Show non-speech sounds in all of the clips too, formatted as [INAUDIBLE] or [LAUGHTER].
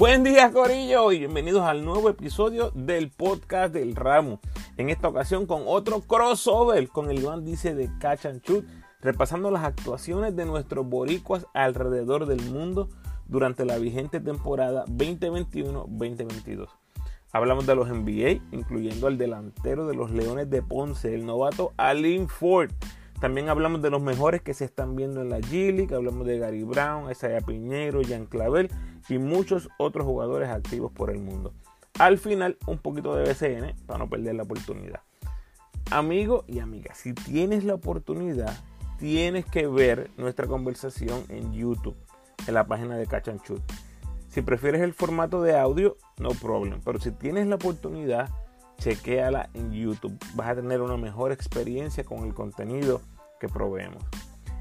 Buen día Corillo y bienvenidos al nuevo episodio del podcast del Ramo. En esta ocasión con otro crossover con el Iván Dice de Catch and Shoot, repasando las actuaciones de nuestros boricuas alrededor del mundo durante la vigente temporada 2021-2022. Hablamos de los NBA, incluyendo al delantero de los Leones de Ponce, el novato Alin Ford. También hablamos de los mejores que se están viendo en la G League. Hablamos de Gary Brown, Isaiah Piñero, Jan Clavel y muchos otros jugadores activos por el mundo. Al final, un poquito de BCN para no perder la oportunidad. Amigo y amiga, si tienes la oportunidad, tienes que ver nuestra conversación en YouTube, en la página de Shoot. Si prefieres el formato de audio, no problem. Pero si tienes la oportunidad, chequéala en YouTube. Vas a tener una mejor experiencia con el contenido que proveemos.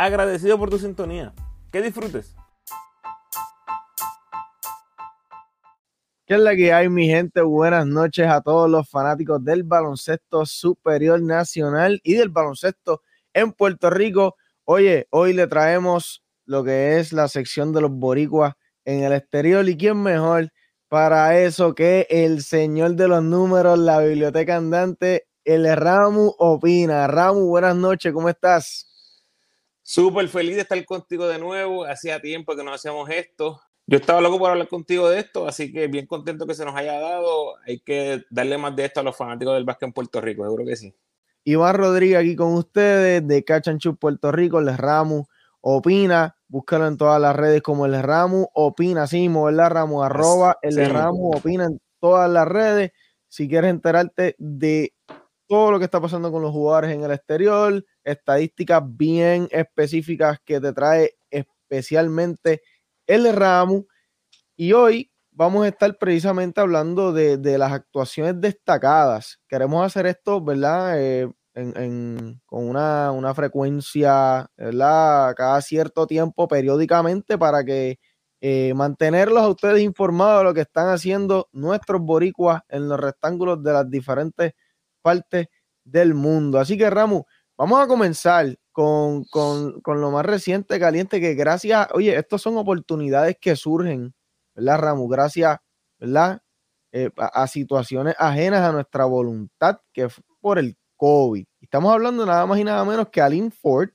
Agradecido por tu sintonía. Que disfrutes. ¿Qué es la que hay, mi gente? Buenas noches a todos los fanáticos del baloncesto superior nacional y del baloncesto en Puerto Rico. Oye, hoy le traemos lo que es la sección de los boricuas en el exterior. ¿Y quién mejor para eso que el señor de los números, la biblioteca andante, el Ramu Opina? Ramu, buenas noches, ¿cómo estás? Súper feliz de estar contigo de nuevo. Hacía tiempo que no hacíamos esto. Yo estaba loco por hablar contigo de esto, así que bien contento que se nos haya dado. Hay que darle más de esto a los fanáticos del básquet en Puerto Rico, seguro que sí. Iván Rodríguez aquí con ustedes de Cachanchu Puerto Rico, el Ramu Opina. Búscalo en todas las redes como el Ramu Opina, sí, ¿verdad, Ramu? Arroba el Ramu Opina en todas las redes. Si quieres enterarte de todo lo que está pasando con los jugadores en el exterior, estadísticas bien específicas que te trae especialmente el Ramu. Y hoy vamos a estar precisamente hablando de, de las actuaciones destacadas. Queremos hacer esto, ¿verdad? Eh, con una, frecuencia, ¿verdad? Cada cierto tiempo, periódicamente, para que eh, mantenerlos a ustedes informados de lo que están haciendo nuestros boricuas en los rectángulos de las diferentes del mundo. Así que, Ramu, vamos a comenzar con, lo más reciente, caliente, que gracias, oye, estas son oportunidades que surgen, ¿verdad, Ramu? Gracias, ¿verdad? Eh, a, situaciones ajenas a nuestra voluntad, que por el COVID. Estamos hablando nada más y nada menos que Alin Ford,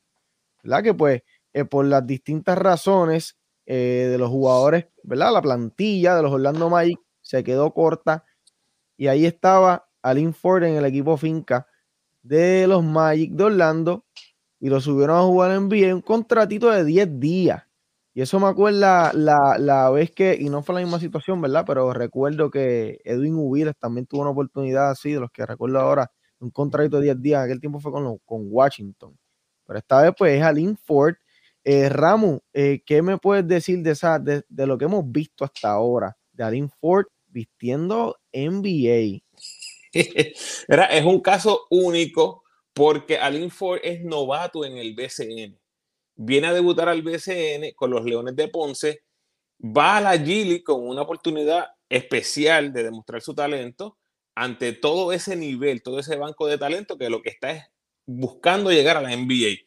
¿verdad? Que pues eh, por las distintas razones eh, de los jugadores, ¿verdad? La plantilla de los Orlando Magic se quedó corta y ahí estaba Alin Ford en el equipo finca de los Magic de Orlando y lo subieron a jugar en NBA un contratito de 10 días. Y eso me acuerda la, la, vez que, y no fue la misma situación, ¿verdad? Pero recuerdo que Edwin Ubiles también tuvo una oportunidad así, de los que recuerdo ahora, un contrato de 10 días, aquel tiempo fue con, con Washington. Pero esta vez pues es Alin Ford. Eh, Ramu, eh, ¿qué me puedes decir de, esa, de, lo que hemos visto hasta ahora? De Alin Ford vistiendo NBA. [LAUGHS] es un caso único porque Alin Ford es novato en el BCN. Viene a debutar al BCN con los Leones de Ponce, va a la Gili con una oportunidad especial de demostrar su talento ante todo ese nivel, todo ese banco de talento que lo que está es buscando llegar a la NBA.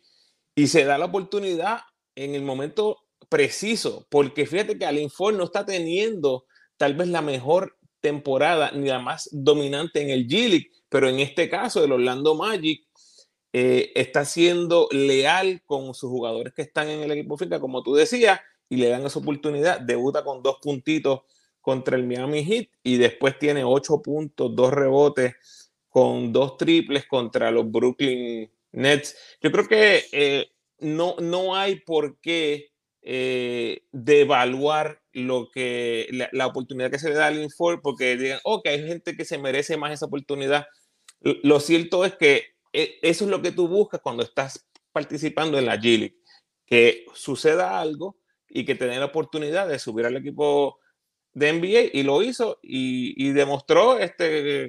Y se da la oportunidad en el momento preciso, porque fíjate que Alin Ford no está teniendo tal vez la mejor temporada ni la más dominante en el G League, pero en este caso el Orlando Magic eh, está siendo leal con sus jugadores que están en el equipo finca, como tú decías, y le dan esa oportunidad, debuta con dos puntitos contra el Miami Heat y después tiene ocho puntos, dos rebotes con dos triples contra los Brooklyn Nets. Yo creo que eh, no, no hay por qué eh, devaluar lo que, la, oportunidad que se le da al Ford porque digan, que hay gente que se merece más esa oportunidad. Lo cierto es que eh, eso es lo que tú buscas cuando estás participando en la G que suceda algo y que te den la oportunidad de subir al equipo de NBA y lo hizo y, demostró este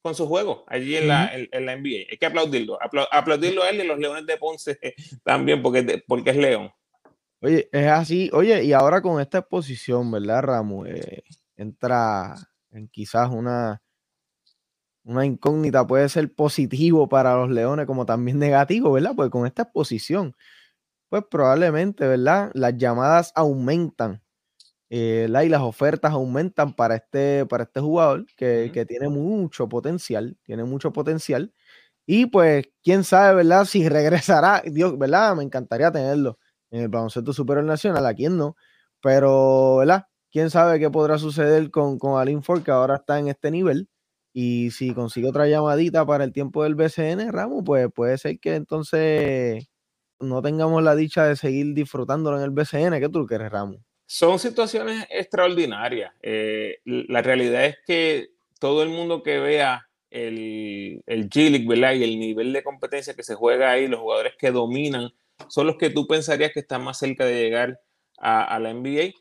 con su juego allí en, la, en, la NBA. Hay que aplaudirlo, aplaudirlo a él y los Leones de Ponce [LAUGHS] también porque, porque es León. Oye, es así. Oye, y ahora con esta exposición, ¿verdad, Ramos? Eh, entra en quizás una, una incógnita, puede ser positivo para los Leones como también negativo, ¿verdad? Pues con esta exposición, pues probablemente, ¿verdad? Las llamadas aumentan eh, y las ofertas aumentan para este, para este jugador que, que, tiene mucho potencial, tiene mucho potencial. Y pues, quién sabe, ¿verdad? Si regresará, Dios, ¿verdad? Me encantaría tenerlo en el baloncesto superior nacional, a quién no, pero, ¿verdad? Quién sabe qué podrá suceder con, con Alin Ford, que ahora está en este nivel. Y si consigue otra llamadita para el tiempo del BCN, Ramos, pues puede ser que entonces no tengamos la dicha de seguir disfrutándolo en el BCN. ¿Qué tú quieres, Ramos? Son situaciones extraordinarias. Eh, la realidad es que todo el mundo que vea el, el ¿verdad? Y el nivel de competencia que se juega ahí, los jugadores que dominan, son los que tú pensarías que están más cerca de llegar a, la NBA.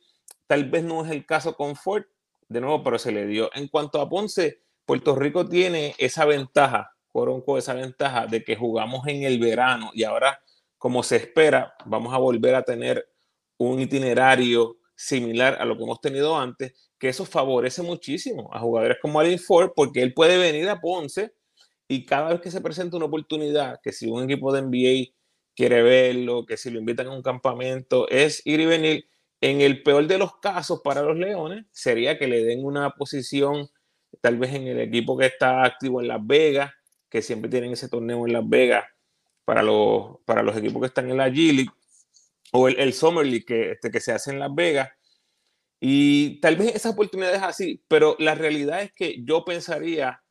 Tal vez no es el caso con Ford, de nuevo, pero se le dio. En cuanto a Ponce, Puerto Rico tiene esa ventaja, Coronco, esa ventaja de que jugamos en el verano y ahora, como se espera, vamos a volver a tener un itinerario similar a lo que hemos tenido antes, que eso favorece muchísimo a jugadores como Alin Ford, porque él puede venir a Ponce y cada vez que se presenta una oportunidad, que si un equipo de NBA quiere verlo, que si lo invitan a un campamento, es ir y venir. En el peor de los casos para los Leones sería que le den una posición tal vez en el equipo que está activo en Las Vegas, que siempre tienen ese torneo en Las Vegas para los, para los equipos que están en la G League o el, Summer League que, este, que se hace en Las Vegas. Y tal vez esa oportunidad es así, pero la realidad es que yo pensaría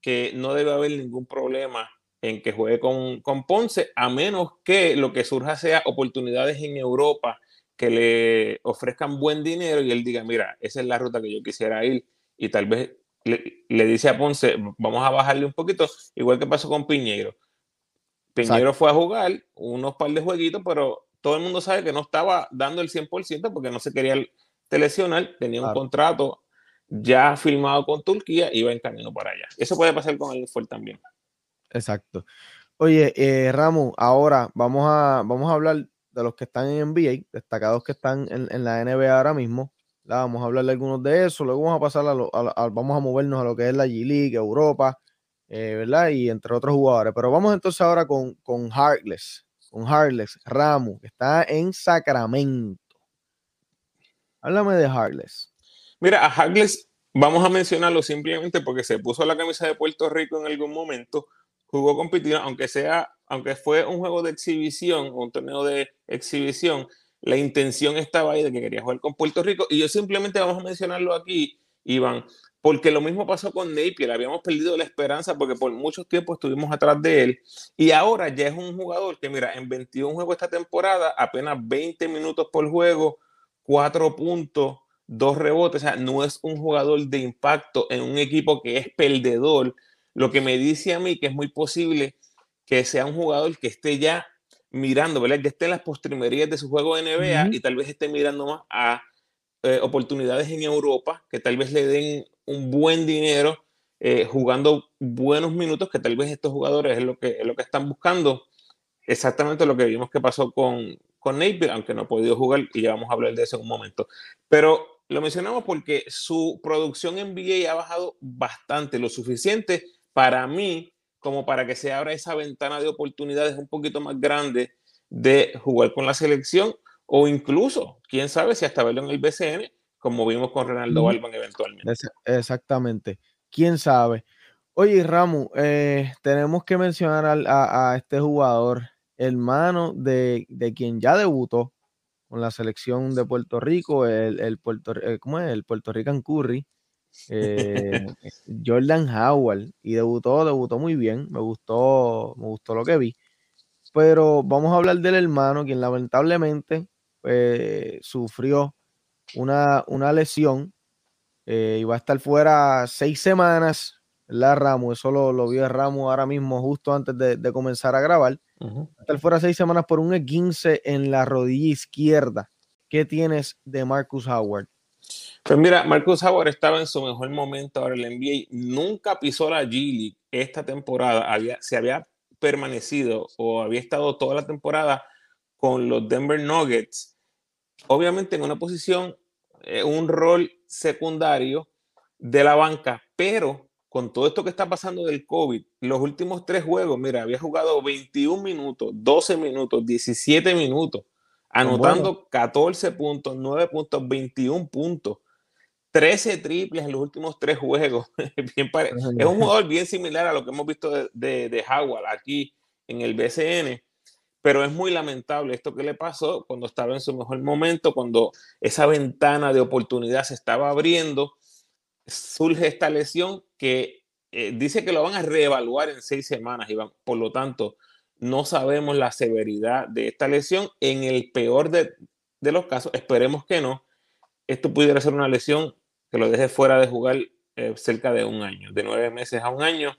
que no debe haber ningún problema en que juegue con, con Ponce, a menos que lo que surja sea oportunidades en Europa que le ofrezcan buen dinero y él diga, mira, esa es la ruta que yo quisiera ir y tal vez le, le dice a Ponce, vamos a bajarle un poquito, igual que pasó con Piñero. Piñero fue a jugar unos par de jueguitos, pero todo el mundo sabe que no estaba dando el 100% porque no se quería lesionar, tenía un contrato ya firmado con Turquía, iba en camino para allá. Eso puede pasar con el Ford también. Exacto. Oye, eh, Ramos, ahora vamos a, vamos a hablar de los que están en NBA, destacados que están en, la NBA ahora mismo. Vamos a hablar de algunos de eso, luego vamos a pasar a, vamos a movernos a lo que es la G-League, Europa, eh, ¿verdad? Y entre otros jugadores. Pero vamos entonces ahora con, con Heartless con Harless Ramos, que está en Sacramento. Háblame de Harless. Mira, a Harless vamos a mencionarlo simplemente porque se puso la camisa de Puerto Rico en algún momento, jugó compitiendo, aunque sea, aunque fue un juego de exhibición, un torneo de exhibición, la intención estaba ahí de que quería jugar con Puerto Rico. Y yo simplemente vamos a mencionarlo aquí, Iván, porque lo mismo pasó con Napier, habíamos perdido la esperanza porque por mucho tiempo estuvimos atrás de él. Y ahora ya es un jugador que mira, en 21 juegos esta temporada, apenas 20 minutos por juego, 4 puntos, 2 rebotes, o sea, no es un jugador de impacto en un equipo que es perdedor, lo que me dice a mí que es muy posible que sea un jugador que esté ya mirando, ¿verdad? Que esté en las postrimerías de su juego de NBA y tal vez esté mirando más a eh, oportunidades en Europa que tal vez le den un buen dinero eh, jugando buenos minutos, que tal vez estos jugadores es lo que, es lo que están buscando. Exactamente lo que vimos que pasó con, con Napier, aunque no ha podido jugar y ya vamos a hablar de eso en un momento. Pero lo mencionamos porque su producción en NBA ha bajado bastante, lo suficiente para mí como para que se abra esa ventana de oportunidades un poquito más grande de jugar con la selección o incluso, quién sabe si hasta verlo en el BCN como vimos con Ronaldo Alban eventualmente. exactamente. ¿Quién sabe? Oye, Ramu, eh, tenemos que mencionar a, este jugador, hermano de, quien ya debutó con la selección de Puerto Rico, el, el Puerto, eh, ¿cómo es? El Puerto Rican Curry, eh, Jordan Howard, y debutó, debutó muy bien, me gustó, me gustó lo que vi. Pero vamos a hablar del hermano, quien lamentablemente sufrió una, una lesión eh, y va a estar fuera seis semanas. La Ramos, eso lo, lo vio Ramos ahora mismo, justo antes de, comenzar a grabar. Va a estar fuera seis semanas por un E15 en la rodilla izquierda. ¿Qué tienes de Marcus Howard? Pues mira, Marcus Howard estaba en su mejor momento ahora en la NBA. Nunca pisó la G League esta temporada. Había, se había permanecido o había estado toda la temporada con los Denver Nuggets. Obviamente en una posición, eh, un rol secundario de la banca, pero con todo esto que está pasando del COVID, los últimos tres juegos, mira, había jugado 21 minutos, 12 minutos, 17 minutos, anotando 14 puntos, 9 puntos, 21 puntos. 13 triples en los últimos tres juegos. [LAUGHS] es un jugador bien similar a lo que hemos visto de, de, Howard aquí en el BCN, pero es muy lamentable esto que le pasó cuando estaba en su mejor momento, cuando esa ventana de oportunidad se estaba abriendo, surge esta lesión que eh, dice que lo van a reevaluar en seis semanas, y por lo tanto no sabemos la severidad de esta lesión. En el peor de, los casos, esperemos que no, esto pudiera ser una lesión que lo deje fuera de jugar eh, cerca de un año, de nueve meses a un año.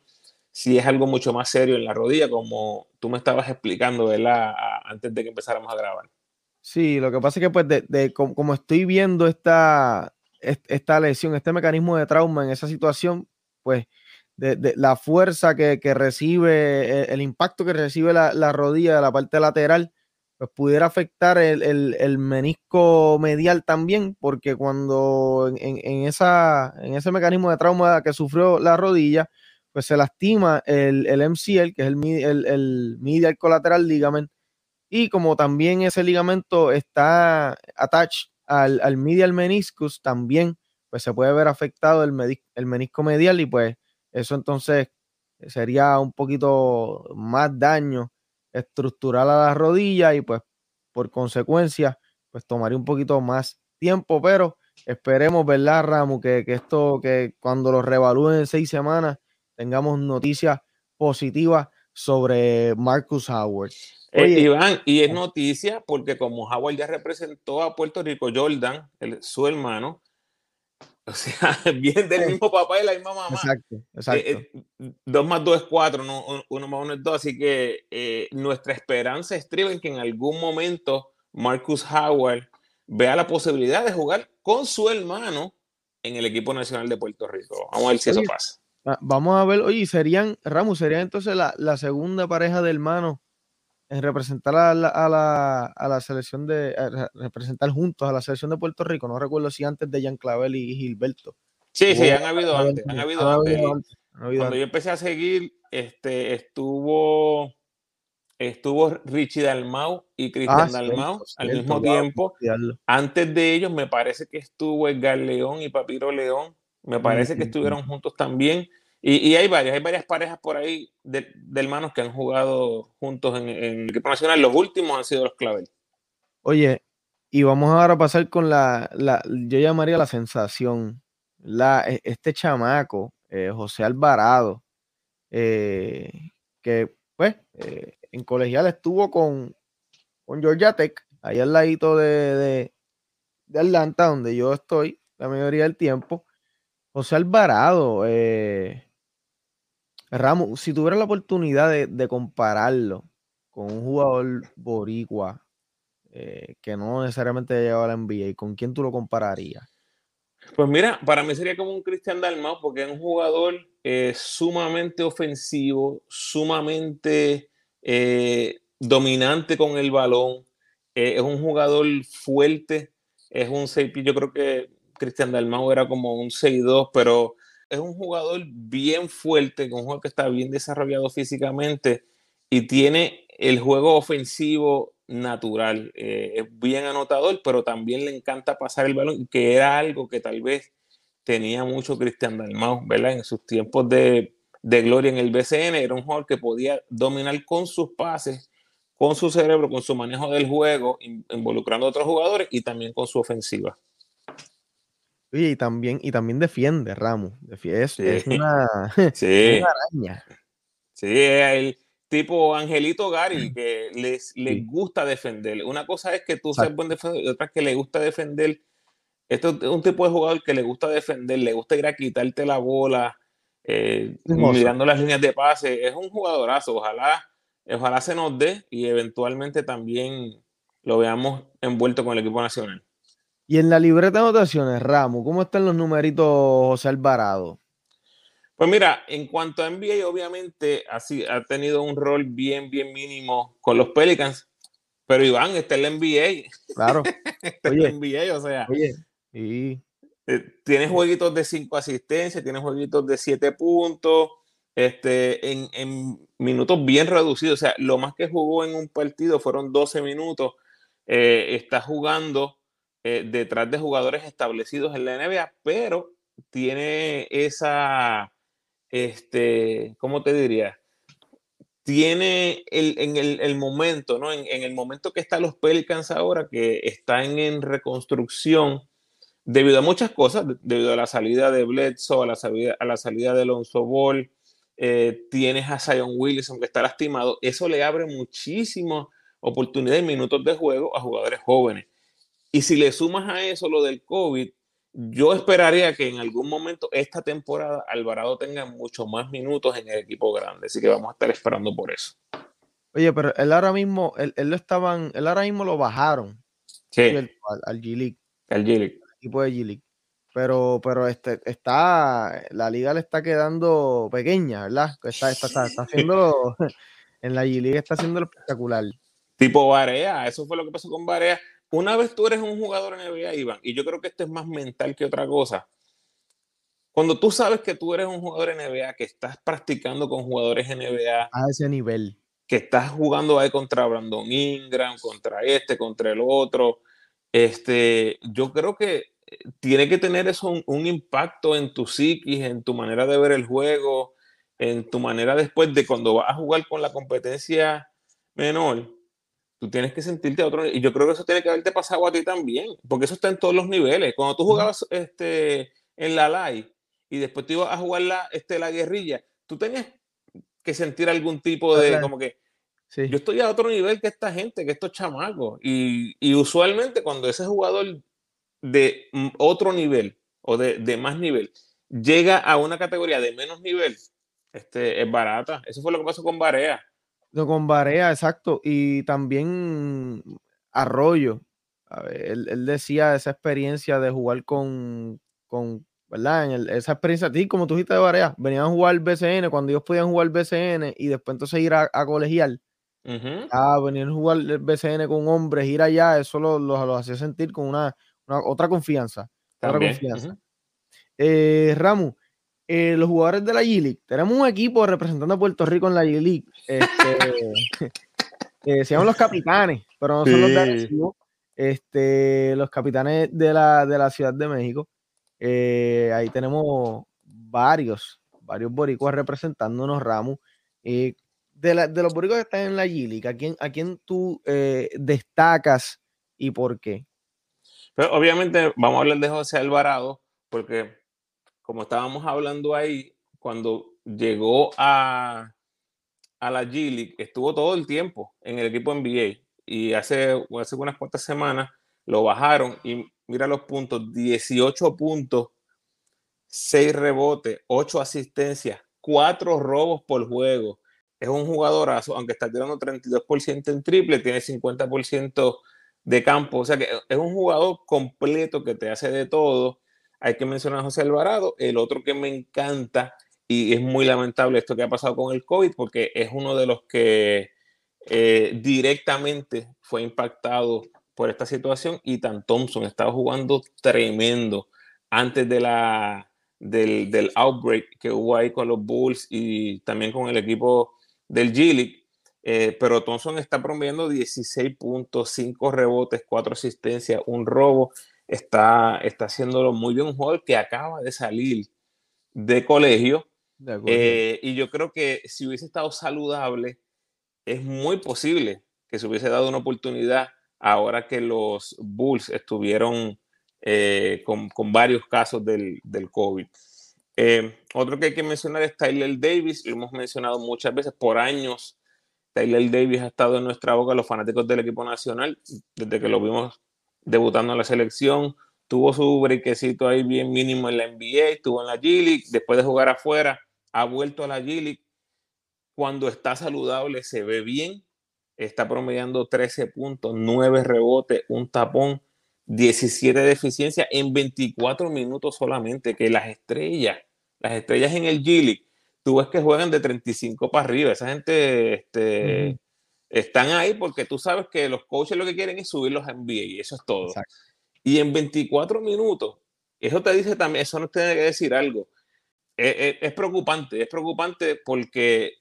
Si es algo mucho más serio en la rodilla, como tú me estabas explicando, ¿verdad? antes de que empezáramos a grabar. Sí, lo que pasa es que pues de, como, estoy viendo esta, esta lesión, este mecanismo de trauma en esa situación, pues de, la fuerza que, recibe, el, impacto que recibe la, la, rodilla de la parte lateral, pues pudiera afectar el, menisco medial también, porque cuando en, esa, en ese mecanismo de trauma que sufrió la rodilla, pues se lastima el, el MCL, que es el, el, medial colateral ligament, y como también ese ligamento está attached al, al medial meniscus, también pues se puede ver afectado el, el menisco medial y pues eso entonces sería un poquito más daño estructural a la rodilla y pues por consecuencia pues tomaría un poquito más tiempo, pero esperemos, ¿verdad, Ramu? Que, esto, que cuando lo revalúen en seis semanas tengamos noticias positivas sobre Marcus Howard. Eh, Iván, y es noticia porque como Howard ya representó a Puerto Rico, Jordan, su hermano, [LAUGHS] O sea, bien del mismo papá y la misma mamá. Exacto, exacto. Eh, eh, dos más dos es cuatro, no, uno más uno es dos. Así que eh, nuestra esperanza estriba en que en algún momento Marcus Howard vea la posibilidad de jugar con su hermano en el equipo nacional de Puerto Rico. Vamos a ver si eso pasa. Ah, vamos a ver, oye, serían, Ramos, serían entonces la, la segunda pareja de hermanos en representar a la, a la, a la selección de representar juntos a la selección de Puerto Rico. No recuerdo si antes de Jean Clavel y Gilberto. Sí, sí, han habido antes, han habido antes. Cuando yo empecé a seguir, este, estuvo estuvo Richie Dalmau y Cristian ah, Dalmau al mismo tiempo. Antes de ellos, me parece que estuvo Edgar León y Papiro León. Me parece que estuvieron juntos también. Y, hay varias, hay varias parejas por ahí de, hermanos que han jugado juntos en, el equipo nacional. Los últimos han sido los Clavel. Oye, y vamos ahora a pasar con la, yo llamaría la sensación, la, e, este chamaco, eh, José Alvarado, eh, que pues eh, en colegial estuvo con, con Georgia Tech, ahí al ladito de, de, de Atlanta, donde yo estoy la mayoría del tiempo. José Alvarado, eh, Ramos, si tuviera la oportunidad de, compararlo con un jugador boricua eh, que no necesariamente lleva la NBA, ¿con quién tú lo compararías? Pues mira, para mí sería como un Cristian Dalmau porque es un jugador eh, sumamente ofensivo, sumamente eh, dominante con el balón, es un jugador fuerte, es un 6 yo creo que Cristian Dalmau era como un 6-2, pero es un jugador bien fuerte, un jugador que está bien desarrollado físicamente y tiene el juego ofensivo natural. Eh, es bien anotador, pero también le encanta pasar el balón, que era algo que tal vez tenía mucho Cristian Dalmau, ¿verdad? En sus tiempos de, gloria en el BCN, era un jugador que podía dominar con sus pases, con su cerebro, con su manejo del juego, involucrando a otros jugadores y también con su ofensiva y también, y también defiende, Ramos. Es, es, una, [LAUGHS] [LAUGHS] sí. araña. Sí, el tipo Angelito Gary, que les, les gusta defender. Una cosa es que tú seas buen defensor y otra es que le gusta defender. Esto es un tipo de jugador que le gusta defender, le gusta ir a quitarte la bola, eh, mirando las líneas de pase. Es un jugadorazo. Ojalá, ojalá se nos dé y eventualmente también lo veamos envuelto con el equipo nacional. Y en la libreta de anotaciones, Ramos, ¿cómo están los numeritos José Alvarado? Pues mira, en cuanto a NBA, obviamente así ha tenido un rol bien, bien mínimo con los Pelicans. Pero Iván, está en la NBA. Claro. [LAUGHS] está en la NBA, o sea. Oye, y... Eh, tienes jueguitos de 5 asistencias, tienes jueguitos de 7 puntos, este, en, en, minutos bien reducidos. O sea, lo más que jugó en un partido fueron 12 minutos. Eh, está jugando eh, detrás de jugadores establecidos en la NBA, pero tiene esa, este, ¿cómo te diría? Tiene el, en el, el momento, ¿no? En, el momento que están los Pelicans ahora, que están en reconstrucción, debido a muchas cosas, debido a la salida de Bledsoe, a la salida, a la salida de Alonso Ball, eh, tienes a Zion Wilson que está lastimado, eso le abre muchísimas oportunidades y minutos de juego a jugadores jóvenes. Y si le sumas a eso lo del COVID, yo esperaría que en algún momento esta temporada Alvarado tenga mucho más minutos en el equipo grande, así que vamos a estar esperando por eso. Oye, pero él ahora mismo, él, él lo estaban, él ahora mismo lo bajaron sí. al, al G-League. Al G-League equipo de G-League. Pero, pero este, está, la liga le está quedando pequeña, ¿verdad? Está, está, está, está haciendo, [LAUGHS] en la G-League está haciendo espectacular. Tipo Barea, eso fue lo que pasó con Barea. Una vez tú eres un jugador NBA, Iván, y yo creo que esto es más mental que otra cosa. Cuando tú sabes que tú eres un jugador NBA, que estás practicando con jugadores NBA. A ese nivel. Que estás jugando ahí contra Brandon Ingram, contra este, contra el otro. Este, yo creo que tiene que tener eso un, un, impacto en tu psiquis, en tu manera de ver el juego, en tu manera después de cuando vas a jugar con la competencia menor, tú tienes que sentirte a otro Y yo creo que eso tiene que haberte pasado a ti también, porque eso está en todos los niveles. Cuando tú jugabas este, en la live y después te ibas a jugar la, este, la guerrilla, tú tenías que sentir algún tipo de, como que, sí. yo estoy a otro nivel que esta gente, que estos chamacos. Y, y usualmente cuando ese jugador de otro nivel o de, de, más nivel llega a una categoría de menos nivel, este, es barata. Eso fue lo que pasó con Barea. No, con Barea, exacto. Y también Arroyo. Ver, él, él, decía esa experiencia de jugar con, con ¿verdad? En el, esa experiencia, ti, como tú dijiste de Barea, venían a jugar BCN cuando ellos podían jugar BCN y después entonces ir a, a colegial. Uh -huh. Ah, venían a jugar el BCN con hombres, ir allá, eso los lo, lo hacía sentir con una, una, otra confianza. Otra confianza. Uh -huh. eh, Ramu, eh, los jugadores de la G-League, tenemos un equipo representando a Puerto Rico en la G-League. Este, [LAUGHS] eh, se llaman los capitanes, pero no son sí. los de Arecibo, este, los capitanes de la, de la Ciudad de México. Eh, ahí tenemos varios, varios boricuas representándonos, Ramu. de, la, de, los boricuas que están en la G-League, ¿a quién, ¿a quién tú destacas y por qué? Pero obviamente vamos a hablar de José Alvarado, porque como estábamos hablando ahí, cuando llegó a, a la G-League, estuvo todo el tiempo en el equipo NBA. Y hace, hace unas cuantas semanas lo bajaron y mira los puntos, 18 puntos, 6 rebotes, 8 asistencias, 4 robos por juego. Es un jugadorazo, aunque está tirando 32% en triple, tiene 50% de campo. O sea que es un jugador completo que te hace de todo. Hay que mencionar a José Alvarado. El otro que me encanta, y es muy lamentable esto que ha pasado con el COVID, porque es uno de los que eh, directamente fue impactado por esta situación. Y Tan Thompson estaba jugando tremendo antes de la, del, del outbreak que hubo ahí con los Bulls y también con el equipo del G-League. Eh, pero Thompson está promediando 16 puntos, 5 rebotes, 4 asistencias, un robo. Está, está haciéndolo muy bien. Un jugador que acaba de salir de colegio. De eh, y yo creo que si hubiese estado saludable, es muy posible que se hubiese dado una oportunidad ahora que los Bulls estuvieron eh, con, con, varios casos del, del COVID. Eh, otro que hay que mencionar es Tyler Davis, lo hemos mencionado muchas veces por años Tyler Davis ha estado en nuestra boca, los fanáticos del equipo nacional, desde que lo vimos debutando en la selección. Tuvo su brequecito ahí bien mínimo en la NBA, estuvo en la G-League, después de jugar afuera, ha vuelto a la G-League. Cuando está saludable se ve bien, está promediando 13 puntos, 9 rebotes, un tapón. 17 de eficiencia en 24 minutos solamente, que las estrellas, las estrellas en el G-League, tú ves que juegan de 35 para arriba, esa gente este, están ahí porque tú sabes que los coaches lo que quieren es subirlos a NBA y eso es todo. Y en 24 minutos, eso te dice también, eso nos tiene que decir algo. Es, es, es preocupante, es preocupante porque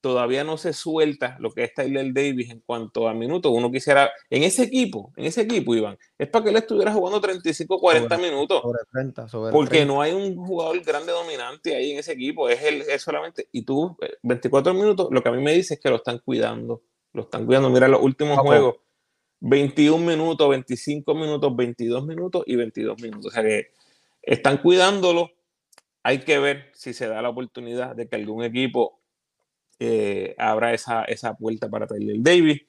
todavía no se suelta lo que es Tyler Davis en cuanto a minutos. Uno quisiera, en ese equipo, en ese equipo, Iván, es para que él estuviera jugando 35, 40 minutos. Sobre 30, sobre porque 30. no hay un jugador grande dominante ahí en ese equipo. Es él es solamente. Y tú, 24 minutos, lo que a mí me dice es que lo están cuidando. Lo están cuidando. Mira los últimos juegos. 21 minutos, 25 minutos, 22 minutos y 22 minutos. O sea que están cuidándolo. Hay que ver si se da la oportunidad de que algún equipo eh, abra esa, esa puerta para Tyler Davis.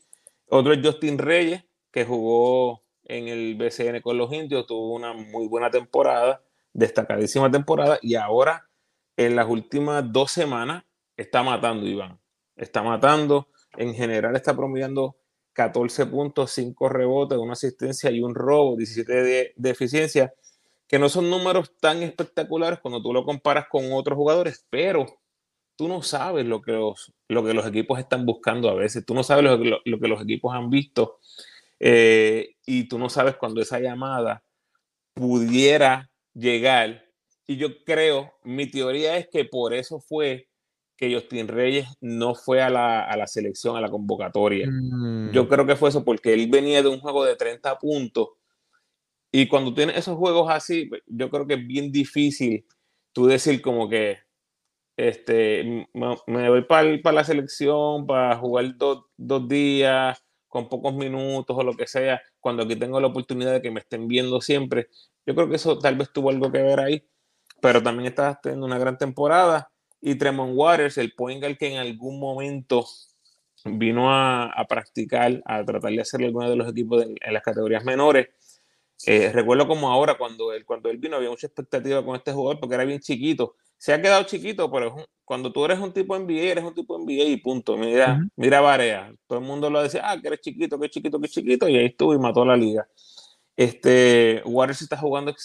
Otro es Justin Reyes, que jugó en el BCN con los indios, tuvo una muy buena temporada, destacadísima temporada, y ahora en las últimas dos semanas está matando, Iván. Está matando. En general está promediando 14 puntos, 5 rebotes, una asistencia y un robo, 17 de, de eficiencia, que no son números tan espectaculares cuando tú lo comparas con otros jugadores, pero tú no sabes lo que los, equipos están buscando a veces, tú no sabes lo que los equipos han visto eh, y tú no sabes cuando esa llamada pudiera llegar. Y yo creo, mi teoría es que por eso fue que Justin Reyes no fue a la, a la selección, a la convocatoria. Mm. Yo creo que fue eso porque él venía de un juego de 30 puntos y cuando tienes esos juegos así, yo creo que es bien difícil tú decir como que este, me, voy para la selección para jugar do, dos días con pocos minutos o lo que sea, cuando aquí tengo la oportunidad de que me estén viendo siempre. Yo creo que eso tal vez tuvo algo que ver ahí, pero también estás teniendo una gran temporada. Y Tremont Waters, el point guard que en algún momento vino a, a, practicar, a tratar de hacerle alguno de los equipos de, en las categorías menores. Eh, recuerdo como ahora, cuando él, cuando él vino, había mucha expectativa con este jugador porque era bien chiquito. Se ha quedado chiquito, pero un, cuando tú eres un tipo NBA, eres un tipo NBA y punto. Mira, uh -huh. mira Barea. Todo el mundo lo decía, ah, que eres chiquito, que chiquito, que chiquito, y ahí estuvo y mató la liga. Este, Waters está jugando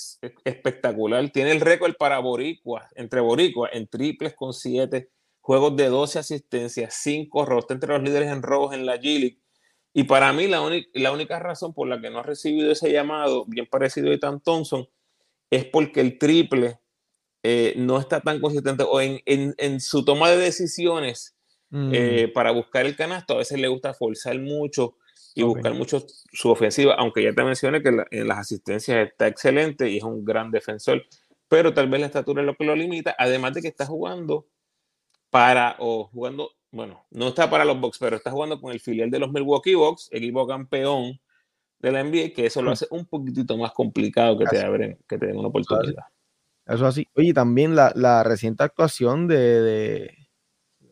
espectacular. Tiene el récord para Boricua, entre Boricua, en triples con siete, juegos de 12 asistencias, 5 robos, está entre los líderes en robos en la G-League. Y para mí, la, la, única razón por la que no ha recibido ese llamado, bien parecido a Ethan Thompson, es porque el triple eh, no está tan consistente o en, en, en, su toma de decisiones mm. eh, para buscar el canasto. A veces le gusta forzar mucho y okay. buscar mucho su ofensiva, aunque ya te mencioné que la, en las asistencias está excelente y es un gran defensor, pero tal vez la estatura es lo que lo limita, además de que está jugando para, o jugando, bueno, no está para los Bucks, pero está jugando con el filial de los Milwaukee Bucks, equipo campeón de la NBA, que eso lo hace un poquitito más complicado que te, abren, que te den una oportunidad. Eso así. Oye, también la, la reciente actuación de, de,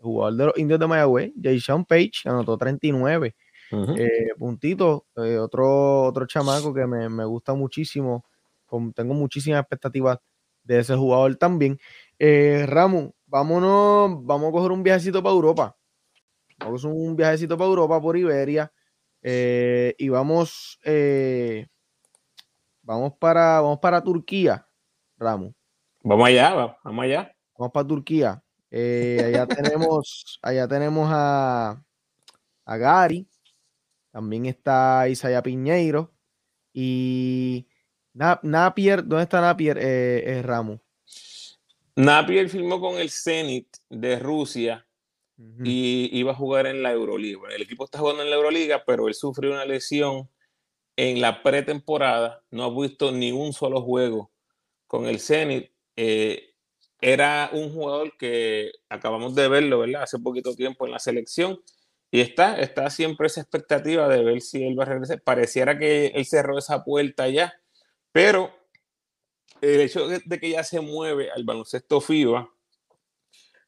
jugador de los indios de Mayagüez, Jason Page, anotó 39 uh -huh. eh, puntitos. Eh, otro, otro chamaco que me, me gusta muchísimo. Con, tengo muchísimas expectativas de ese jugador también. Eh, Ramón, vámonos, vamos a coger un viajecito para Europa. Vamos a un viajecito para Europa por Iberia. Eh, y vamos, vamos para, vamos para Turquía, Ramos. Vamos allá, vamos allá. Vamos para Turquía. Allá tenemos, allá tenemos a, a Gary. También está Isaiah Piñeiro. Y Napier, ¿dónde está Napier, eh, Ramos? Napier firmó con el Zenit de Rusia uh -huh. y iba a jugar en la Euroliga. El equipo está jugando en la Euroliga, pero él sufrió una lesión en la pretemporada. No ha visto ni un solo juego con el Zenit. Eh, era un jugador que acabamos de verlo, ¿verdad? Hace poquito tiempo en la selección. Y está, está siempre esa expectativa de ver si él va a regresar. Pareciera que él cerró esa puerta ya, pero el hecho de que ya se mueve al baloncesto FIBA,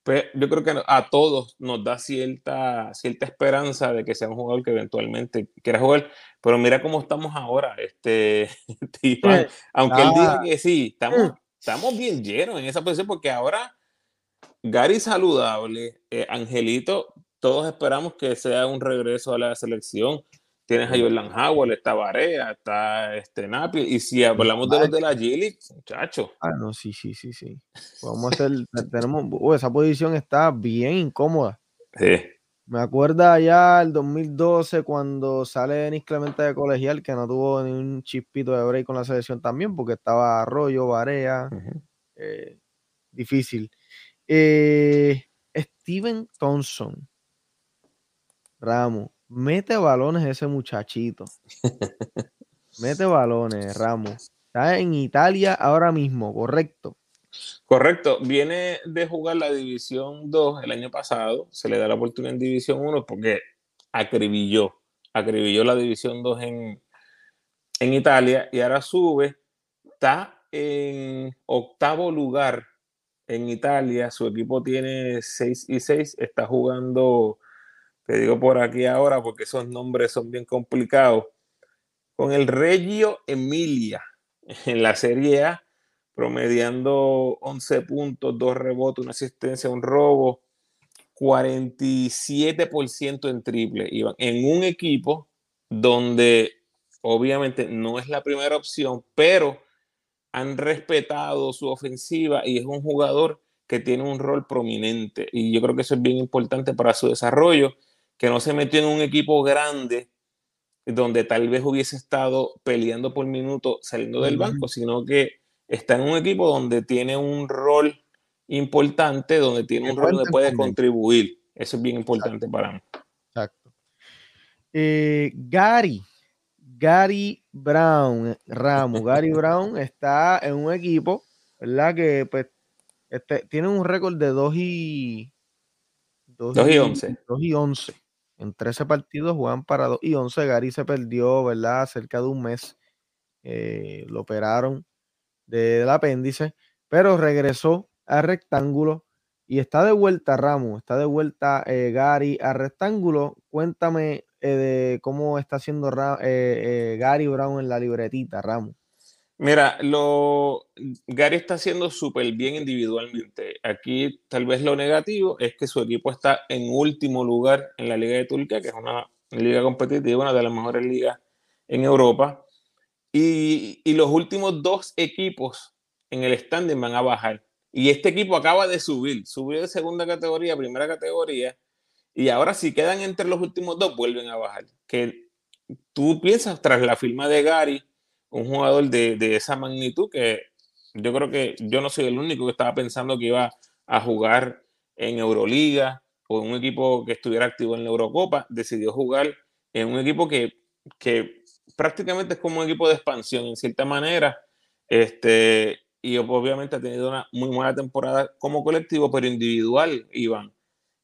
pues yo creo que a todos nos da cierta, cierta esperanza de que sea un jugador que eventualmente quiera jugar. Pero mira cómo estamos ahora, este, [LAUGHS] Iván. Aunque ah. él diga que sí, estamos, estamos bien llenos en esa posición porque ahora Gary saludable, eh, Angelito, todos esperamos que sea un regreso a la selección. Tienes a Jordan Howell, está Barea, está este Napi. Y si hablamos de los de la Gili, muchachos. Ah, no, sí, sí, sí, sí. Vamos a hacer, [LAUGHS] tenemos, uh, esa posición está bien incómoda. Sí. Me acuerda ya el 2012 cuando sale Denis Clemente de colegial, que no tuvo ni un chispito de break con la selección también, porque estaba Arroyo, Barea. Eh, difícil. Eh, Steven Thompson. Ramos. Mete balones ese muchachito. [LAUGHS] Mete balones, Ramos. Está en Italia ahora mismo, correcto. Correcto, viene de jugar la División 2 el año pasado, se le da la oportunidad en División 1 porque acribilló, acribilló la División 2 en, en Italia y ahora sube, está en octavo lugar en Italia, su equipo tiene 6 y 6, está jugando, te digo por aquí ahora porque esos nombres son bien complicados, con el Reggio Emilia [LAUGHS] en la Serie A promediando 11 puntos, 2 rebotes, una asistencia, un robo, 47% en triple. En un equipo donde obviamente no es la primera opción, pero han respetado su ofensiva y es un jugador que tiene un rol prominente. Y yo creo que eso es bien importante para su desarrollo, que no se metió en un equipo grande donde tal vez hubiese estado peleando por minuto saliendo del banco, sino que está en un equipo donde tiene un rol importante, donde tiene un rol donde puede contribuir. Eso es bien importante para mí. Exacto. Eh, Gary, Gary Brown, Ramos, Gary Brown [LAUGHS] está en un equipo, ¿verdad? Que pues este, tiene un récord de 2 y 2 y 11. 2 y 11. En 13 partidos juegan para 2 y 11. Gary se perdió, ¿verdad? Cerca de un mes. Eh, lo operaron del apéndice, pero regresó al rectángulo y está de vuelta Ramos, está de vuelta eh, Gary al rectángulo. Cuéntame eh, de cómo está haciendo Gary Brown en la libretita, Ramos. Mira, lo Gary está haciendo súper bien individualmente. Aquí tal vez lo negativo es que su equipo está en último lugar en la Liga de Turquía, que es una liga competitiva, una de las mejores ligas en Europa. Y, los últimos dos equipos en el standing van a bajar. Y este equipo acaba de subir, subió de segunda categoría a primera categoría. Y ahora si quedan entre los últimos dos, vuelven a bajar. Que tú piensas tras la firma de Gary, un jugador de, de esa magnitud, que yo creo que yo no soy el único que estaba pensando que iba a jugar en Euroliga o en un equipo que estuviera activo en la Eurocopa, decidió jugar en un equipo que, que prácticamente es como un equipo de expansión en cierta manera. Este, y obviamente ha tenido una muy buena temporada como colectivo, pero individual, Iván.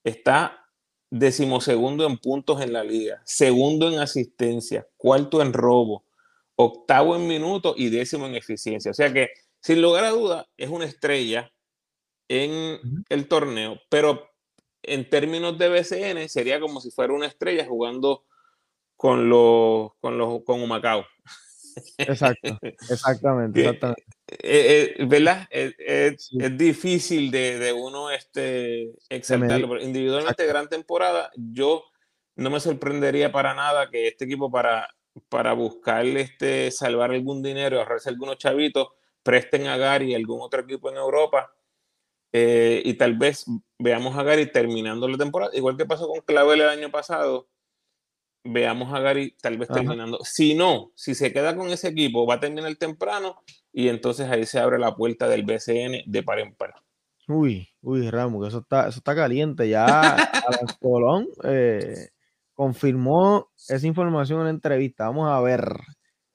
Está decimosegundo en puntos en la liga, segundo en asistencia, cuarto en robo, octavo en minutos y décimo en eficiencia. O sea que, sin lugar a duda, es una estrella en el torneo, pero en términos de BCN sería como si fuera una estrella jugando con los con los con Humacao. Exacto, exactamente, [LAUGHS] exactamente. Eh, eh, ¿Verdad? Es, difícil de, de, uno este, exaltarlo, pero individualmente gran temporada. Yo no me sorprendería para nada que este equipo para, para buscar este, salvar algún dinero, ahorrarse algunos chavitos, presten a Gary algún otro equipo en Europa. Eh, y tal vez veamos a Gary terminando la temporada, igual que pasó con Clavel el año pasado, veamos a Gary tal vez terminando. Si no, si se queda con ese equipo, va a terminar temprano y entonces ahí se abre la puerta del BCN de par en par. Uy, uy, Ramos, que eso está, eso está caliente. Ya [LAUGHS] Colón eh, confirmó esa información en la entrevista. Vamos a ver.